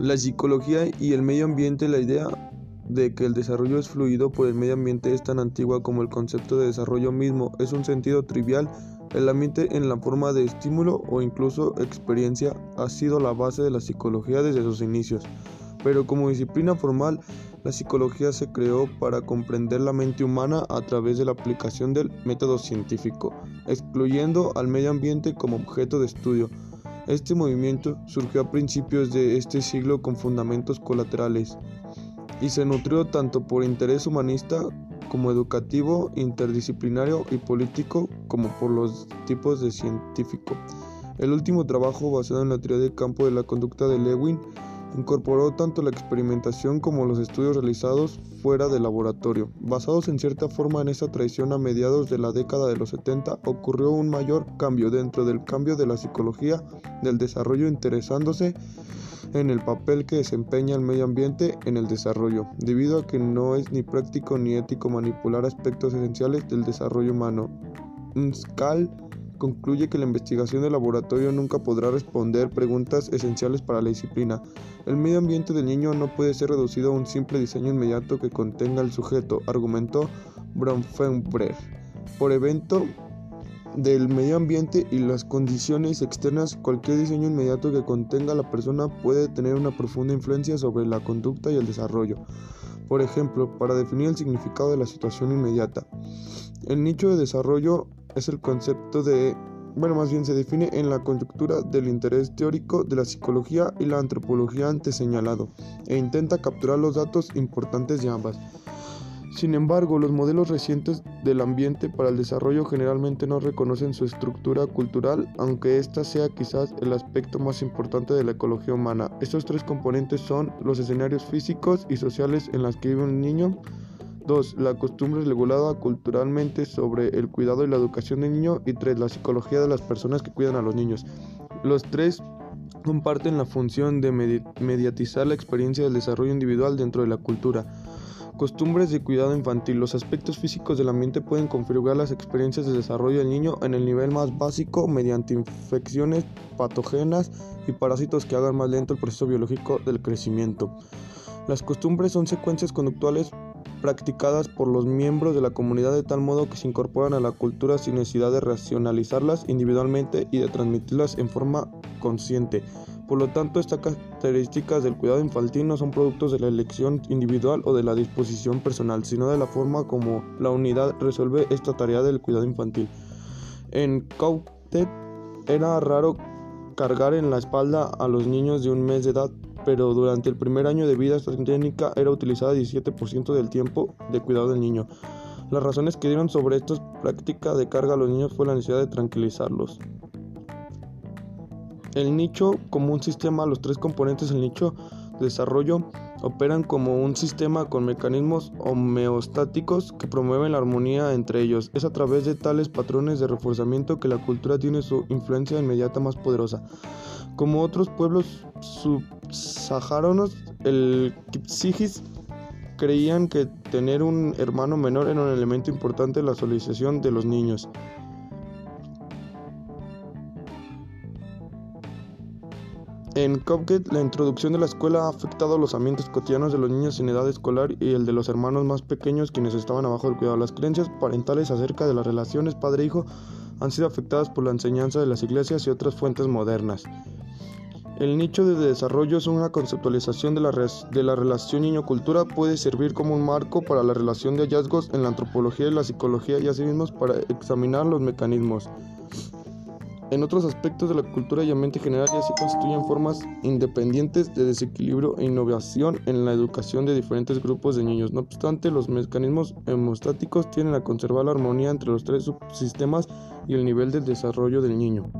La psicología y el medio ambiente, la idea de que el desarrollo es fluido por el medio ambiente es tan antigua como el concepto de desarrollo mismo. Es un sentido trivial. El ambiente en la forma de estímulo o incluso experiencia ha sido la base de la psicología desde sus inicios. Pero como disciplina formal, la psicología se creó para comprender la mente humana a través de la aplicación del método científico, excluyendo al medio ambiente como objeto de estudio. Este movimiento surgió a principios de este siglo con fundamentos colaterales y se nutrió tanto por interés humanista como educativo, interdisciplinario y político, como por los tipos de científico. El último trabajo, basado en la teoría del campo de la conducta de Lewin, incorporó tanto la experimentación como los estudios realizados fuera del laboratorio. Basados en cierta forma en esa tradición a mediados de la década de los 70, ocurrió un mayor cambio dentro del cambio de la psicología del desarrollo interesándose en el papel que desempeña el medio ambiente en el desarrollo, debido a que no es ni práctico ni ético manipular aspectos esenciales del desarrollo humano. Concluye que la investigación de laboratorio nunca podrá responder preguntas esenciales para la disciplina. El medio ambiente del niño no puede ser reducido a un simple diseño inmediato que contenga el sujeto, argumentó Bronfenbrer. Por evento del medio ambiente y las condiciones externas, cualquier diseño inmediato que contenga a la persona puede tener una profunda influencia sobre la conducta y el desarrollo. Por ejemplo, para definir el significado de la situación inmediata. El nicho de desarrollo es el concepto de, bueno, más bien se define en la conjuntura del interés teórico de la psicología y la antropología antes señalado, e intenta capturar los datos importantes de ambas. Sin embargo, los modelos recientes del ambiente para el desarrollo generalmente no reconocen su estructura cultural, aunque ésta sea quizás el aspecto más importante de la ecología humana. Estos tres componentes son los escenarios físicos y sociales en los que vive un niño, 2. La costumbre regulada culturalmente sobre el cuidado y la educación del niño. Y 3. La psicología de las personas que cuidan a los niños. Los tres comparten la función de mediatizar la experiencia del desarrollo individual dentro de la cultura. Costumbres de cuidado infantil. Los aspectos físicos del ambiente pueden configurar las experiencias de desarrollo del niño en el nivel más básico mediante infecciones patógenas y parásitos que hagan más lento el proceso biológico del crecimiento. Las costumbres son secuencias conductuales practicadas por los miembros de la comunidad de tal modo que se incorporan a la cultura sin necesidad de racionalizarlas individualmente y de transmitirlas en forma consciente. Por lo tanto, estas características del cuidado infantil no son productos de la elección individual o de la disposición personal, sino de la forma como la unidad resuelve esta tarea del cuidado infantil. En Cautet era raro cargar en la espalda a los niños de un mes de edad, pero durante el primer año de vida esta técnica era utilizada 17% del tiempo de cuidado del niño. Las razones que dieron sobre esta práctica de carga a los niños fue la necesidad de tranquilizarlos. El nicho como un sistema, los tres componentes del nicho de desarrollo operan como un sistema con mecanismos homeostáticos que promueven la armonía entre ellos. Es a través de tales patrones de reforzamiento que la cultura tiene su influencia inmediata más poderosa. Como otros pueblos subsaharianos, el Kipsigis creían que tener un hermano menor era un elemento importante en la socialización de los niños. En Copgate, la introducción de la escuela ha afectado los ambientes cotidianos de los niños en edad escolar y el de los hermanos más pequeños quienes estaban abajo del cuidado. Las creencias parentales acerca de las relaciones padre-hijo han sido afectadas por la enseñanza de las iglesias y otras fuentes modernas. El nicho de desarrollo es una conceptualización de la, de la relación niño-cultura, puede servir como un marco para la relación de hallazgos en la antropología y la psicología y asimismo para examinar los mecanismos. En otros aspectos de la cultura y ambiente general ya se constituyen formas independientes de desequilibrio e innovación en la educación de diferentes grupos de niños. No obstante, los mecanismos hemostáticos tienen a conservar la armonía entre los tres subsistemas y el nivel de desarrollo del niño.